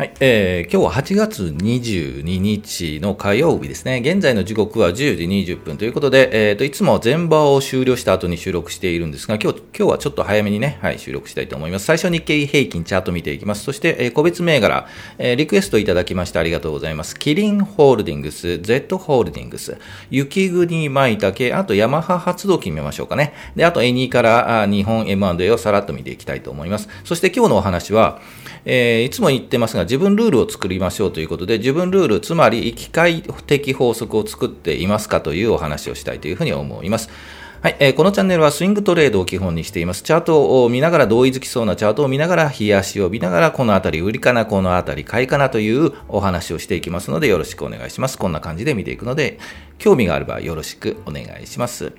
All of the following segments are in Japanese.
はい、えー、今日は8月22日の火曜日ですね。現在の時刻は10時20分ということで、えーと、いつも前場を終了した後に収録しているんですが、今日、今日はちょっと早めにね、はい、収録したいと思います。最初日経平均チャート見ていきます。そして、えー、個別銘柄、えー、リクエストいただきましてありがとうございます。キリンホールディングス、Z ホールディングス、雪国舞茸、あとヤマハ発動機見ましょうかね。で、あと A2 から日本 M&A をさらっと見ていきたいと思います。そして今日のお話は、えー、いつも言ってますが、自分ルールを作りましょうということで、自分ルール、つまり、機械的法則を作っていますかというお話をしたいというふうに思います。はい、えー、このチャンネルはスイングトレードを基本にしています。チャートを見ながら同意づきそうなチャートを見ながら、冷やしを見ながら、このあたり売りかな、このあたり買いかなというお話をしていきますので、よろしくお願いします。こんな感じで見ていくので、興味があればよろしくお願いします。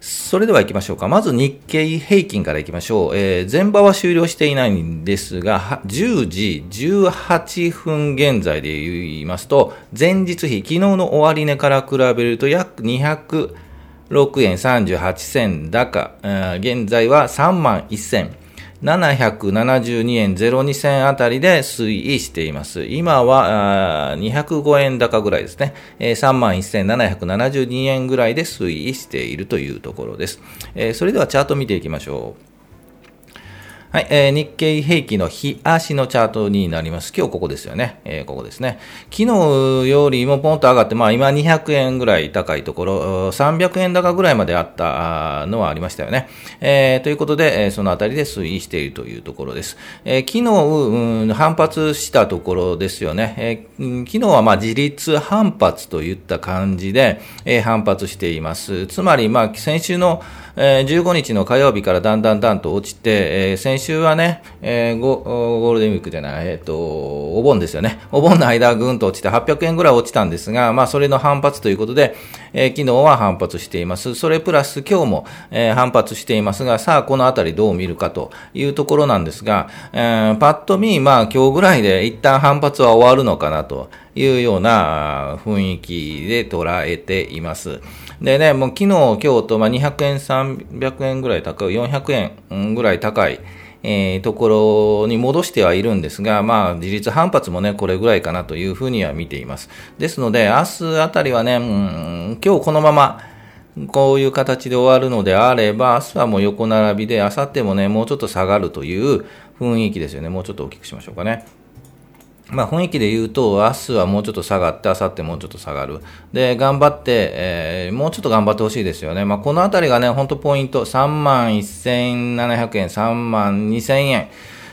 それでは行きましょうか。まず日経平均から行きましょう。えー、前場は終了していないんですが、10時18分現在で言いますと、前日比、昨日の終値から比べると約206円38銭高、現在は3万1000 772円02銭あたりで推移しています。今は205円高ぐらいですね。31,772円ぐらいで推移しているというところです。それではチャート見ていきましょう。はい、えー、日経平均の日足のチャートになります。今日ここですよね。えー、ここですね。昨日よりもポンと上がって、まあ今200円ぐらい高いところ、300円高ぐらいまであったのはありましたよね。えー、ということで、えそのあたりで推移しているというところです。え昨日、うん、反発したところですよね。え昨日はまあ自立反発といった感じで、え反発しています。つまり、まあ先週のえー、15日の火曜日からだんだんだんと落ちて、えー、先週はね、えー、ゴゴールデンウィークじゃない、えっ、ー、と、お盆ですよね。お盆の間ぐんと落ちて800円ぐらい落ちたんですが、まあ、それの反発ということで、えー、昨日は反発しています。それプラス今日も、えー、反発していますが、さあ、このあたりどう見るかというところなんですが、えー、パッと見、まあ、今日ぐらいで一旦反発は終わるのかなというような雰囲気で捉えています。でね、もう昨日、今日と、まあ、200円、300円ぐらい高い、400円ぐらい高い、えー、ところに戻してはいるんですが、まあ、自立反発もね、これぐらいかなというふうには見ています。ですので、明日あたりはね、うん、今日このまま、こういう形で終わるのであれば、明日はもう横並びで、明後日もね、もうちょっと下がるという雰囲気ですよね。もうちょっと大きくしましょうかね。まあ、雰囲気で言うと、明日はもうちょっと下がって、明後日もうちょっと下がる。で、頑張って、えー、もうちょっと頑張ってほしいですよね。まあ、このあたりがね、本当ポイント、3万1700円、3万2000円、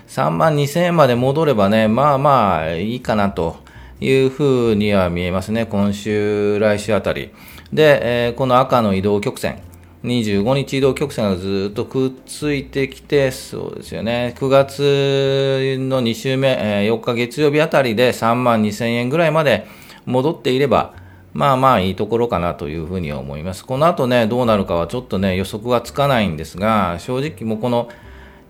3万2000円まで戻ればね、まあまあいいかなというふうには見えますね。今週、来週あたり。で、えー、この赤の移動曲線。25日移動曲線がずっとくっついてきて、そうですよね、9月の2週目、え4日月曜日あたりで3万2000円ぐらいまで戻っていれば、まあまあいいところかなというふうには思います。この後ね、どうなるかはちょっとね、予測がつかないんですが、正直もうこの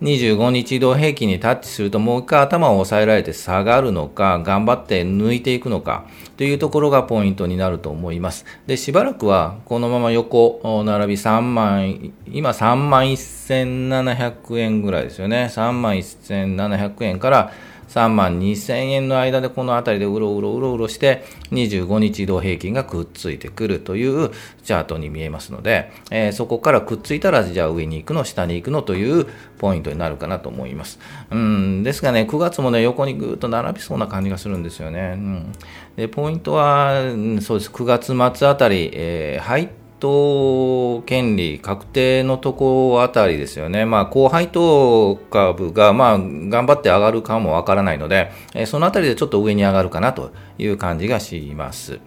25日移動平均にタッチするともう一回頭を抑えられて下がるのか、頑張って抜いていくのかというところがポイントになると思います。で、しばらくはこのまま横並び3万、今3万1700円ぐらいですよね。3万1700円から3万2000円の間でこの辺りでうろうろうろうろして25日移動平均がくっついてくるというチャートに見えますので、えー、そこからくっついたらじゃあ上に行くの下に行くのというポイントになるかなと思います。うんですがね9月もね横にぐっと並びそうな感じがするんですよね。うん、でポイントはそうです9月末あたり、えー、入って当権利確定のとこあたりですよね、まあ、高配当株が、まあ、頑張って上がるかもわからないので、えそのあたりでちょっと上に上がるかなという感じがします。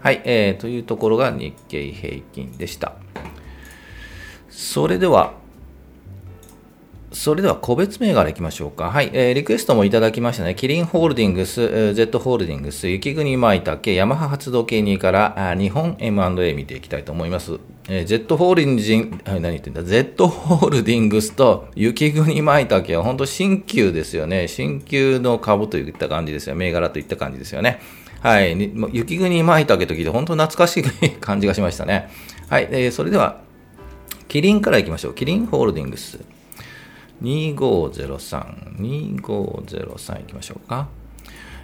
はい、えー、というところが日経平均でした。それでは、それでは個別銘柄いきましょうか。はい、えー、リクエストもいただきましたね。キリンホールディングス、えー、Z ホールディングス、雪国舞茸、ヤマハ発動系2からあ日本 M&A 見ていきたいと思います。えー、Z ホールディングス、何言ってんだ、Z ホールディングスと雪国舞茸は本当新旧ですよね。新旧の株といった感じですよ。銘柄といった感じですよね。はい、雪国舞茸と聞いて本当懐かしい感じがしましたね。はい、えー、それでは、キリンからいきましょう。キリンホールディングス。2503、2503いきましょうか。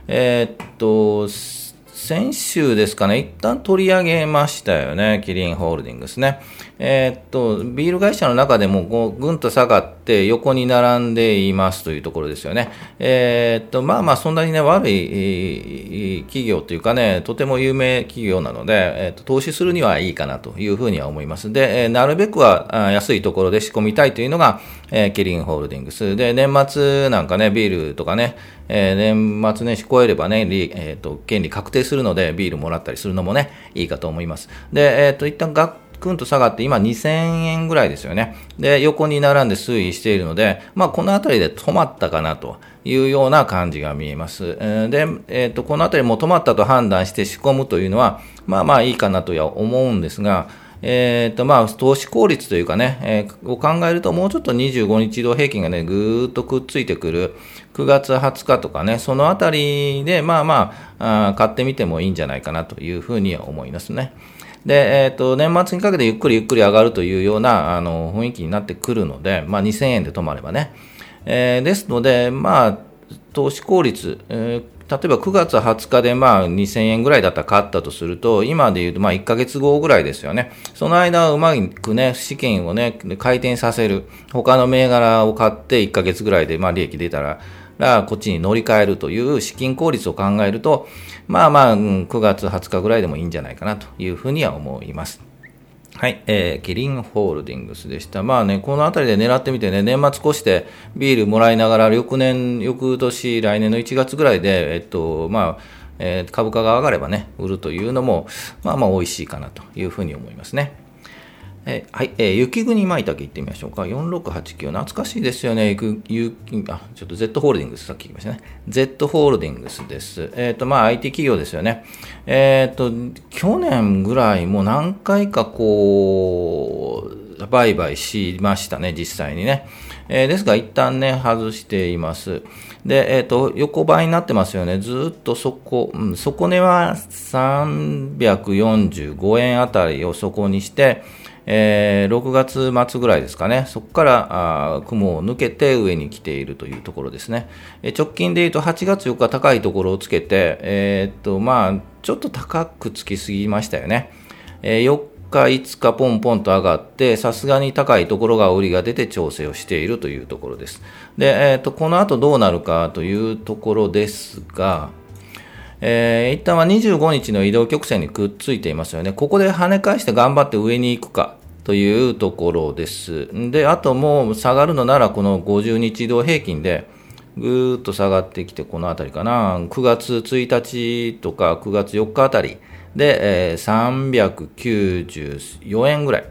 えー、っと、先週ですかね、一旦取り上げましたよね、キリンホールディングスね。えー、っと、ビール会社の中でもこうぐんと下がって横に並んでいますというところですよね。えー、っと、まあまあ、そんなにね、悪い企業というかね、とても有名企業なので、えー、っと、投資するにはいいかなというふうには思います。で、えなるべくは安いところで仕込みたいというのが、えキリンホールディングス。で、年末なんかね、ビールとかね、え年末年始超えればね、えっと、権利確定するので、ビールもらったりするのもね、いいかと思います。で、えっと、一旦学くんと下がって、今2000円ぐらいですよね。で、横に並んで推移しているので、まあ、この辺りで止まったかなというような感じが見えます。で、えっ、ー、と、この辺りも止まったと判断して仕込むというのは、まあまあいいかなとは思うんですが、えっ、ー、と、まあ、投資効率というかね、えー、を考えると、もうちょっと25日移動平均がね、ぐーっとくっついてくる、9月20日とかね、そのあたりで、まあまああ、買ってみてもいいんじゃないかなというふうには思いますね。で、えっ、ー、と、年末にかけてゆっくりゆっくり上がるというような、あの、雰囲気になってくるので、まあ、2000円で止まればね。えー、ですので、まあ、投資効率、えー例えば9月20日でまあ2000円ぐらいだったら買ったとすると、今で言うとまあ1ヶ月後ぐらいですよね。その間うまくね、資金をね、回転させる。他の銘柄を買って1ヶ月ぐらいでまあ利益出たら、らこっちに乗り換えるという資金効率を考えると、まあまあ、9月20日ぐらいでもいいんじゃないかなというふうには思います。はい、えー、キリンホールディングスでした。まあね、このあたりで狙ってみてね、年末越してビールもらいながら、翌年、翌年、来年の1月ぐらいで、えっと、まあ、えー、株価が上がればね、売るというのも、まあまあ美味しいかなというふうに思いますね。えはい、えー、雪国舞茸いってみましょうか。4689、懐かしいですよね。ゆゆあ、ちょっと Z ホールディングス、さっき言いましたね。Z ホールディングスです。えっ、ー、と、まあ、IT 企業ですよね。えっ、ー、と、去年ぐらいもう何回かこう、売買しましたね、実際にね。えー、ですが、一旦ね、外しています。で、えっ、ー、と、横ばいになってますよね。ずっとそこ、うん、底値は345円あたりを底にして、えー、6月末ぐらいですかね、そこからあ雲を抜けて上に来ているというところですね。え直近で言うと8月4日高いところをつけて、えー、っと、まあ、ちょっと高くつきすぎましたよね。えー、4日、5日ポンポンと上がって、さすがに高いところが売りが出て調整をしているというところです。で、えー、っと、この後どうなるかというところですが、えー、一旦は25日の移動曲線にくっついていますよね。ここで跳ね返して頑張って上に行くかというところです。で、あともう下がるのならこの50日移動平均でぐーっと下がってきてこのあたりかな。9月1日とか9月4日あたりで、えー、394円ぐらい。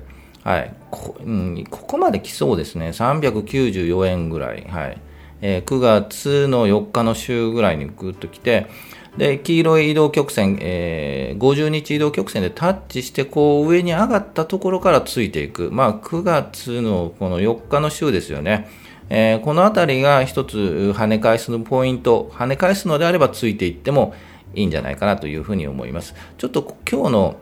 はい。こ,、うん、ここまで来そうですね。394円ぐらい。はい。えー、9月の4日の週ぐらいにぐっと来て、で、黄色い移動曲線、えー、50日移動曲線でタッチして、こう上に上がったところからついていく。まあ、9月のこの4日の週ですよね。えー、このあたりが一つ跳ね返すのポイント、跳ね返すのであればついていってもいいんじゃないかなというふうに思います。ちょっと今日の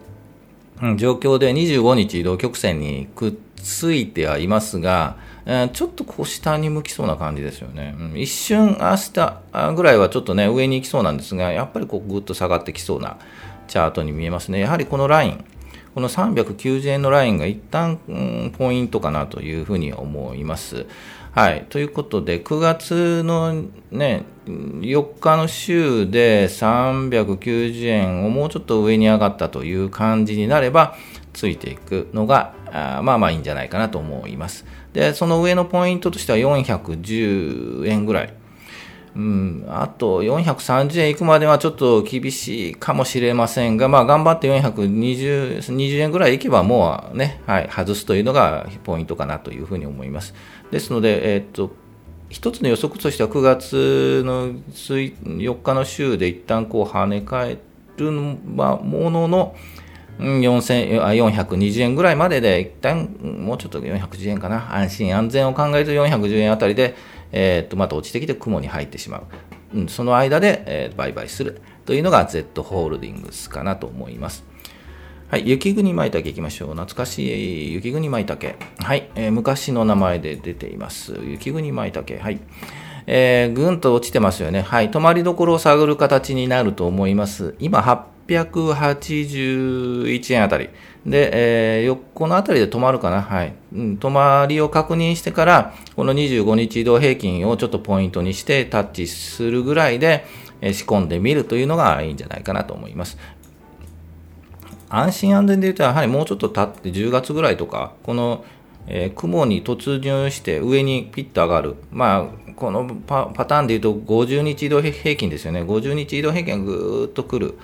状況で25日移動曲線にくっついてはいますが、え、ちょっとこう下に向きそうな感じですよね。うん、一瞬明日ぐらいはちょっとね、上に行きそうなんですが、やっぱりこうぐっと下がってきそうなチャートに見えますね。やはりこのライン、この390円のラインが一旦、うん、ポイントかなというふうに思います。はい。ということで、9月のね、4日の週で390円をもうちょっと上に上がったという感じになれば、ついていくのが、あまあまあいいんじゃないかなと思います。で、その上のポイントとしては410円ぐらい。うん、あと430円いくまではちょっと厳しいかもしれませんが、まあ頑張って420 20円ぐらいいけばもうね、はい、外すというのがポイントかなというふうに思います。ですので、えー、っと、一つの予測としては9月の4日の週で一旦こう跳ね返るものの、420円ぐらいまでで、一旦もうちょっと410円かな、安心安全を考えると410円あたりで、えー、っとまた落ちてきて雲に入ってしまう、うん、その間で、えー、売買するというのが Z ホールディングスかなと思います。はい、雪国舞茸いきましょう。懐かしい雪国舞茸。はい、えー、昔の名前で出ています。雪国舞茸。はい。えー、ぐんと落ちてますよね。はい。止まりどころを探る形になると思います。今、881円あたり。で、えー、横のあたりで止まるかな。はい。うん、止まりを確認してから、この25日移動平均をちょっとポイントにしてタッチするぐらいで、えー、仕込んでみるというのがいいんじゃないかなと思います。安心安全で言うと、やはりもうちょっと経って10月ぐらいとか、この、えー、雲に突入して上にピッと上がる。まあ、このパターンで言うと50日移動平均ですよね。50日移動平均がぐーっとくる。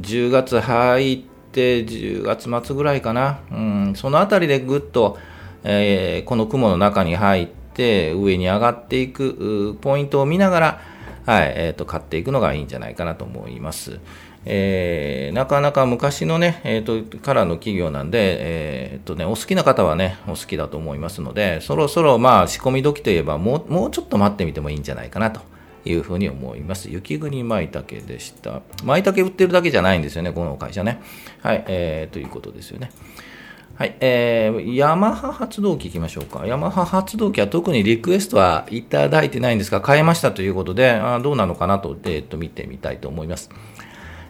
10月入って10月末ぐらいかな。うん、そのあたりでぐっと、えー、この雲の中に入って上に上がっていくポイントを見ながら、はい、え、ー、と、買っていくのがいいんじゃないかなと思います。えー、なかなか昔のね、えーと、からの企業なんで、えーとね、お好きな方はね、お好きだと思いますので、そろそろまあ仕込み時といえばもう、もうちょっと待ってみてもいいんじゃないかなというふうに思います。雪国舞茸でした。舞茸売ってるだけじゃないんですよね、この会社ね。はい、えー、ということですよね。はい、えー、ヤマハ発動機いきましょうか。ヤマハ発動機は特にリクエストはいただいてないんですが、買えましたということで、あどうなのかなと、えー、と見てみたいと思います。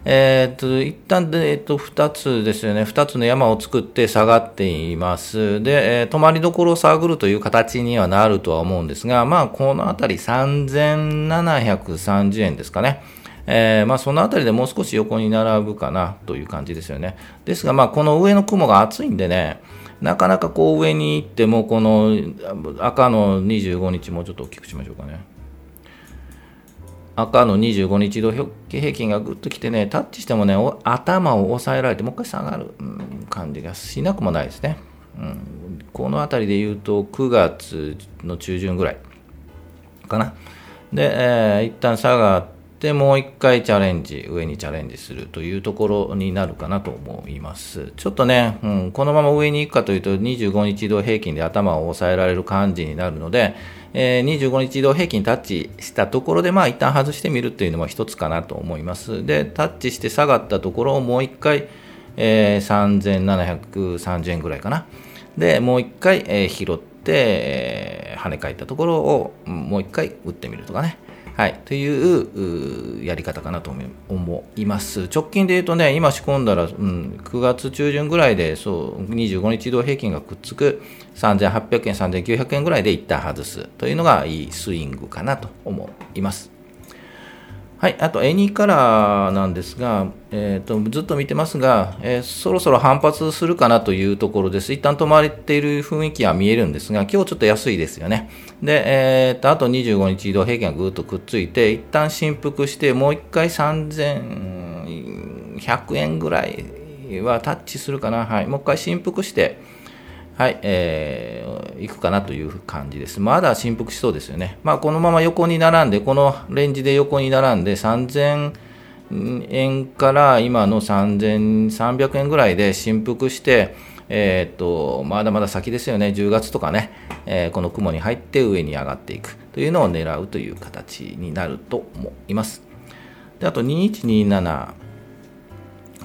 えー、っと、一旦で、えっと、二つですよね。二つの山を作って下がっています。で、えー、止まりどころを探るという形にはなるとは思うんですが、まあ、このあたり3730円ですかね。えー、まあ、そのあたりでもう少し横に並ぶかなという感じですよね。ですが、まあ、この上の雲が厚いんでね、なかなかこう上に行っても、この赤の25日もうちょっと大きくしましょうかね。赤の25日移動平均がぐっときてね、タッチしてもね、頭を押さえられて、もう一回下がる、うん、感じがしなくもないですね。うん、この辺りで言うと、9月の中旬ぐらいかな。で、えー、一旦下がって、もう一回チャレンジ、上にチャレンジするというところになるかなと思います。ちょっとね、うん、このまま上に行くかというと、25日移動平均で頭を押さえられる感じになるので、えー、25日移動平均タッチしたところで、まあ一旦外してみるというのも一つかなと思います。で、タッチして下がったところをもう一回、えー、3730円ぐらいかな。で、もう一回、えー、拾って、えー、跳ね返ったところをもう一回打ってみるとかね。はい、というやり方かなと思います。直近で言うとね、今仕込んだら、うん、9月中旬ぐらいで、そう、25日移動平均がくっつく3800円、3900円ぐらいで一旦外すというのがいいスイングかなと思います。はい、あと、エニーカラーなんですが、えーと、ずっと見てますが、えー、そろそろ反発するかなというところです。一旦止まっている雰囲気は見えるんですが、今日ちょっと安いですよね。で、えーと、あと25日移動平均がぐっとくっついて、一旦振幅して、もう一回3100円ぐらいはタッチするかな。はい、もう一回振幅して、はい、えー、いくかなという感じです。まだ振幅しそうですよね。まあ、このまま横に並んで、このレンジで横に並んで、3000円から今の3300円ぐらいで振幅して、えー、っと、まだまだ先ですよね。10月とかね、えー、この雲に入って上に上がっていくというのを狙うという形になると思います。であと2127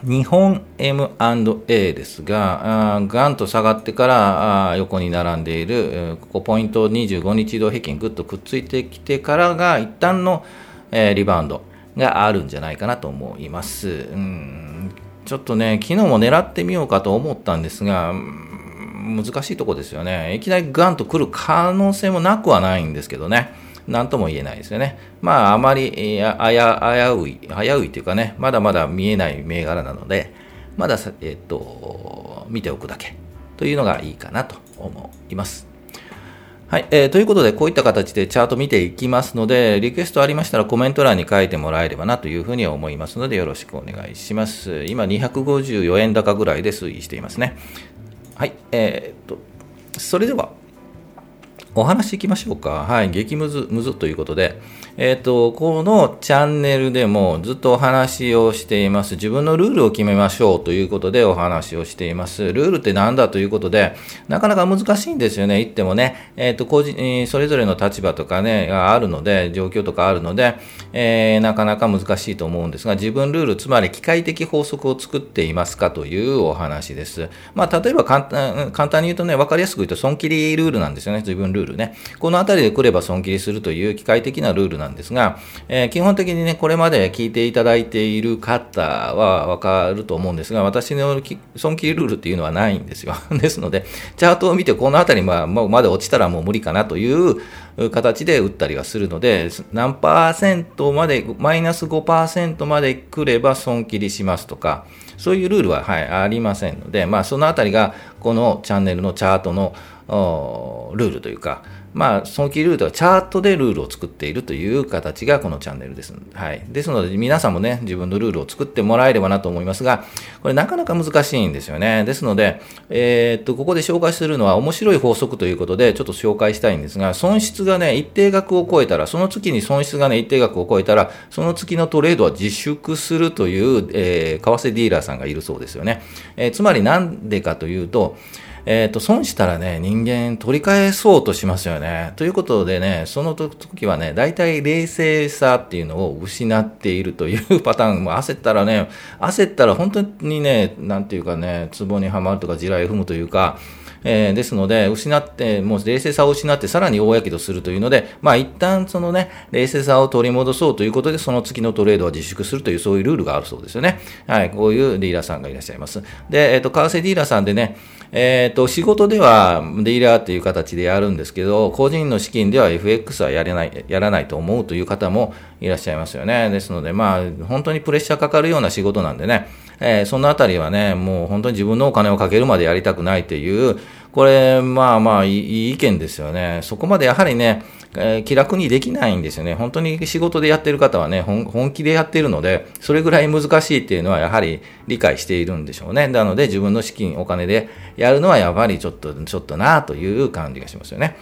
日本 M&A ですが、ガンと下がってから横に並んでいる、ここポイント25日移動平均ぐっとくっついてきてからが一旦のリバウンドがあるんじゃないかなと思います。うんちょっとね、昨日も狙ってみようかと思ったんですが、難しいとこですよね。いきなりガンと来る可能性もなくはないんですけどね。何とも言えないですよね。まあ、あまり、えー、あや、危うい、危ういというかね、まだまだ見えない銘柄なので、まだえっ、と、見ておくだけというのがいいかなと思います。はい、えー。ということで、こういった形でチャート見ていきますので、リクエストありましたらコメント欄に書いてもらえればなというふうに思いますので、よろしくお願いします。今、254円高ぐらいで推移していますね。はい、えー、っと、それでは、お話しいきましょうか。はい、激ムズ、ムズということで、えっ、ー、と、このチャンネルでもずっとお話をしています。自分のルールを決めましょうということでお話をしています。ルールって何だということで、なかなか難しいんですよね。言ってもね、えっ、ー、と、個人、それぞれの立場とかね、があるので、状況とかあるので、えー、なかなか難しいと思うんですが、自分ルール、つまり機械的法則を作っていますかというお話です。まあ、例えば簡単簡単に言うとね、わかりやすく言うと、損切りルールなんですよね。自分ルールールね。このあたりで来れば損切りするという機械的なルールなんですが、えー、基本的にね、これまで聞いていただいている方はわかると思うんですが、私の損切りルールっていうのはないんですよ。ですので、チャートを見てこのあたりままで落ちたらもう無理かなという形で打ったりはするので、何パーセントまで、マイナス5%まで来れば損切りしますとか、そういうルールは、はい、ありませんので、まあ、そのあたりがこのチャンネルのチャートのルールというか、まあ、損切ルートはチャートでルールを作っているという形がこのチャンネルです。はい。ですので、皆さんもね、自分のルールを作ってもらえればなと思いますが、これなかなか難しいんですよね。ですので、えー、っと、ここで紹介するのは面白い法則ということで、ちょっと紹介したいんですが、損失がね、一定額を超えたら、その月に損失がね、一定額を超えたら、その月のトレードは自粛するという、えー、為替ディーラーさんがいるそうですよね。えー、つまりなんでかというと、えっ、ー、と、損したらね、人間取り返そうとしますよね。ということでね、その時はね、大体冷静さっていうのを失っているというパターンも焦ったらね、焦ったら本当にね、なんていうかね、壺にはまるとか地雷踏むというか、えー、ですので、失って、もう冷静さを失って、さらに大やけどするというので、まあ一旦そのね、冷静さを取り戻そうということで、その月のトレードは自粛するという、そういうルールがあるそうですよね。はい、こういうディーラーさんがいらっしゃいます。で、えっ、ー、と、為替ディーラーさんでね、えっ、ー、と、仕事ではディーラーっていう形でやるんですけど、個人の資金では FX はやれない、やらないと思うという方もいらっしゃいますよね。ですので、まあ、本当にプレッシャーかかるような仕事なんでね、えー、そのあたりはね、もう本当に自分のお金をかけるまでやりたくないっていう、これ、まあまあいい意見ですよね。そこまでやはりね、えー、気楽にできないんですよね。本当に仕事でやってる方はね、本気でやってるので、それぐらい難しいっていうのはやはり理解しているんでしょうね。なので自分の資金、お金でやるのはやっぱりちょっと、ちょっとなという感じがしますよね。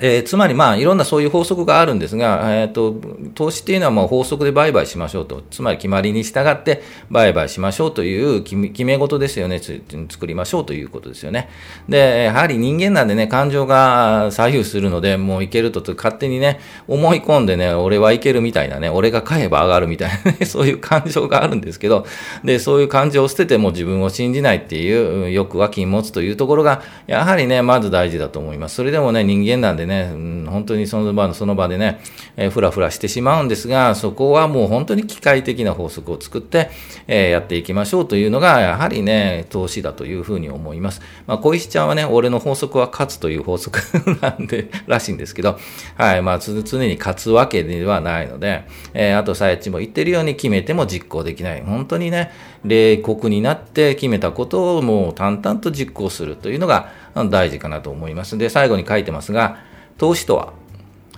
えー、つまり、まあ、いろんなそういう法則があるんですが、えーと、投資っていうのはもう法則で売買しましょうと、つまり決まりに従って売買しましょうという決め事ですよね、作りましょうということですよね。で、やはり人間なんでね、感情が左右するので、もういけると勝手にね、思い込んでね、俺はいけるみたいなね、俺が買えば上がるみたいなね、そういう感情があるんですけど、で、そういう感情を捨てても自分を信じないっていう、欲は禁物というところが、やはりね、まず大事だと思います。それでもね、人間なんでね、ね、本当にその場のその場でね、えー、ふらふらしてしまうんですが、そこはもう本当に機械的な法則を作って、えー、やっていきましょうというのが、やはりね、投資だというふうに思います。まあ、小石ちゃんはね、俺の法則は勝つという法則 なんで、らしいんですけど、はい、まあ、常に勝つわけではないので、えー、あと、さやちも言ってるように決めても実行できない。本当にね、冷酷になって決めたことをもう淡々と実行するというのが大事かなと思います。で、最後に書いてますが、投資とは、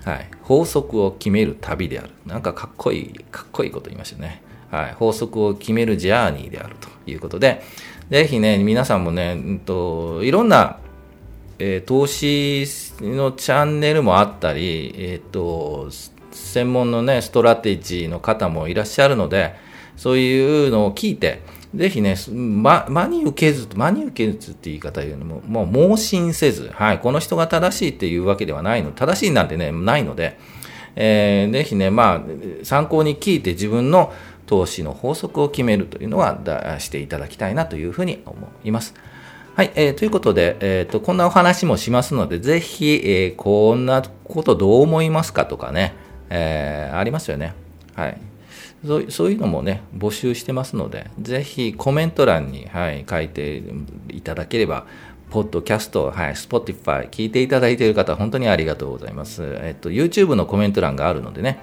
はい、法則を決める旅である。なんかかっこいい、かっこいいこと言いましたね。はい、法則を決めるジャーニーであるということで、ぜひね、皆さんもね、うんと、いろんな、えー、投資のチャンネルもあったり、えっ、ー、と、専門のね、ストラテジーの方もいらっしゃるので、そういうのを聞いて、ぜひね、ま、真に受けず、真に受けずって言い方言うのも、もう盲信せず、はい、この人が正しいっていうわけではないの、正しいなんてね、ないので、えー、ぜひね、まあ、参考に聞いて自分の投資の法則を決めるというのはだしていただきたいなというふうに思います。はい、えー、ということで、えーと、こんなお話もしますので、ぜひ、えー、こんなことどう思いますかとかね、えー、ありますよね。はい。そうそういうのもね、募集してますので、ぜひコメント欄に、はい、書いていただければ、ポッドキャスト、はい、Spotify、聞いていただいている方、本当にありがとうございます。えっと、YouTube のコメント欄があるのでね、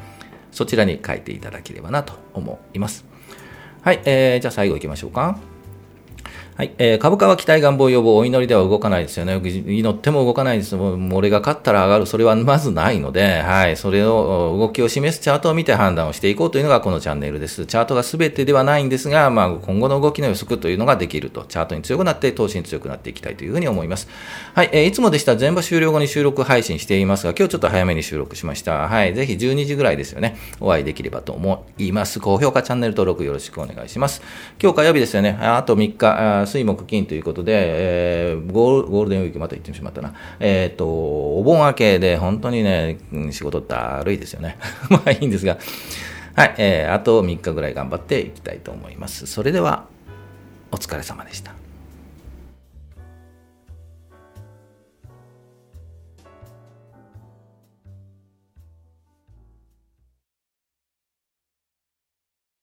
そちらに書いていただければなと思います。はい、えー、じゃあ最後行きましょうか。はい、えー、株価は期待願望予防、お祈りでは動かないですよね。祈っても動かないです。もう俺が勝ったら上がる。それはまずないので、はい、それを、動きを示すチャートを見て判断をしていこうというのがこのチャンネルです。チャートが全てではないんですが、まあ、今後の動きの予測というのができると。チャートに強くなって、投資に強くなっていきたいというふうに思います。はい、えー、いつもでしたら全場終了後に収録配信していますが、今日ちょっと早めに収録しました。はい、ぜひ12時ぐらいですよね。お会いできればと思います。高評価、チャンネル登録よろしくお願いします。今日火曜日ですよね。あと3日、水木金ということで、えー、ゴールデンウィークまた行ってしまったな。えっ、と、お盆明けで本当にね、仕事だるいですよね。まあいいんですが、はい、えー、あと3日ぐらい頑張っていきたいと思います。それでは、お疲れ様でした。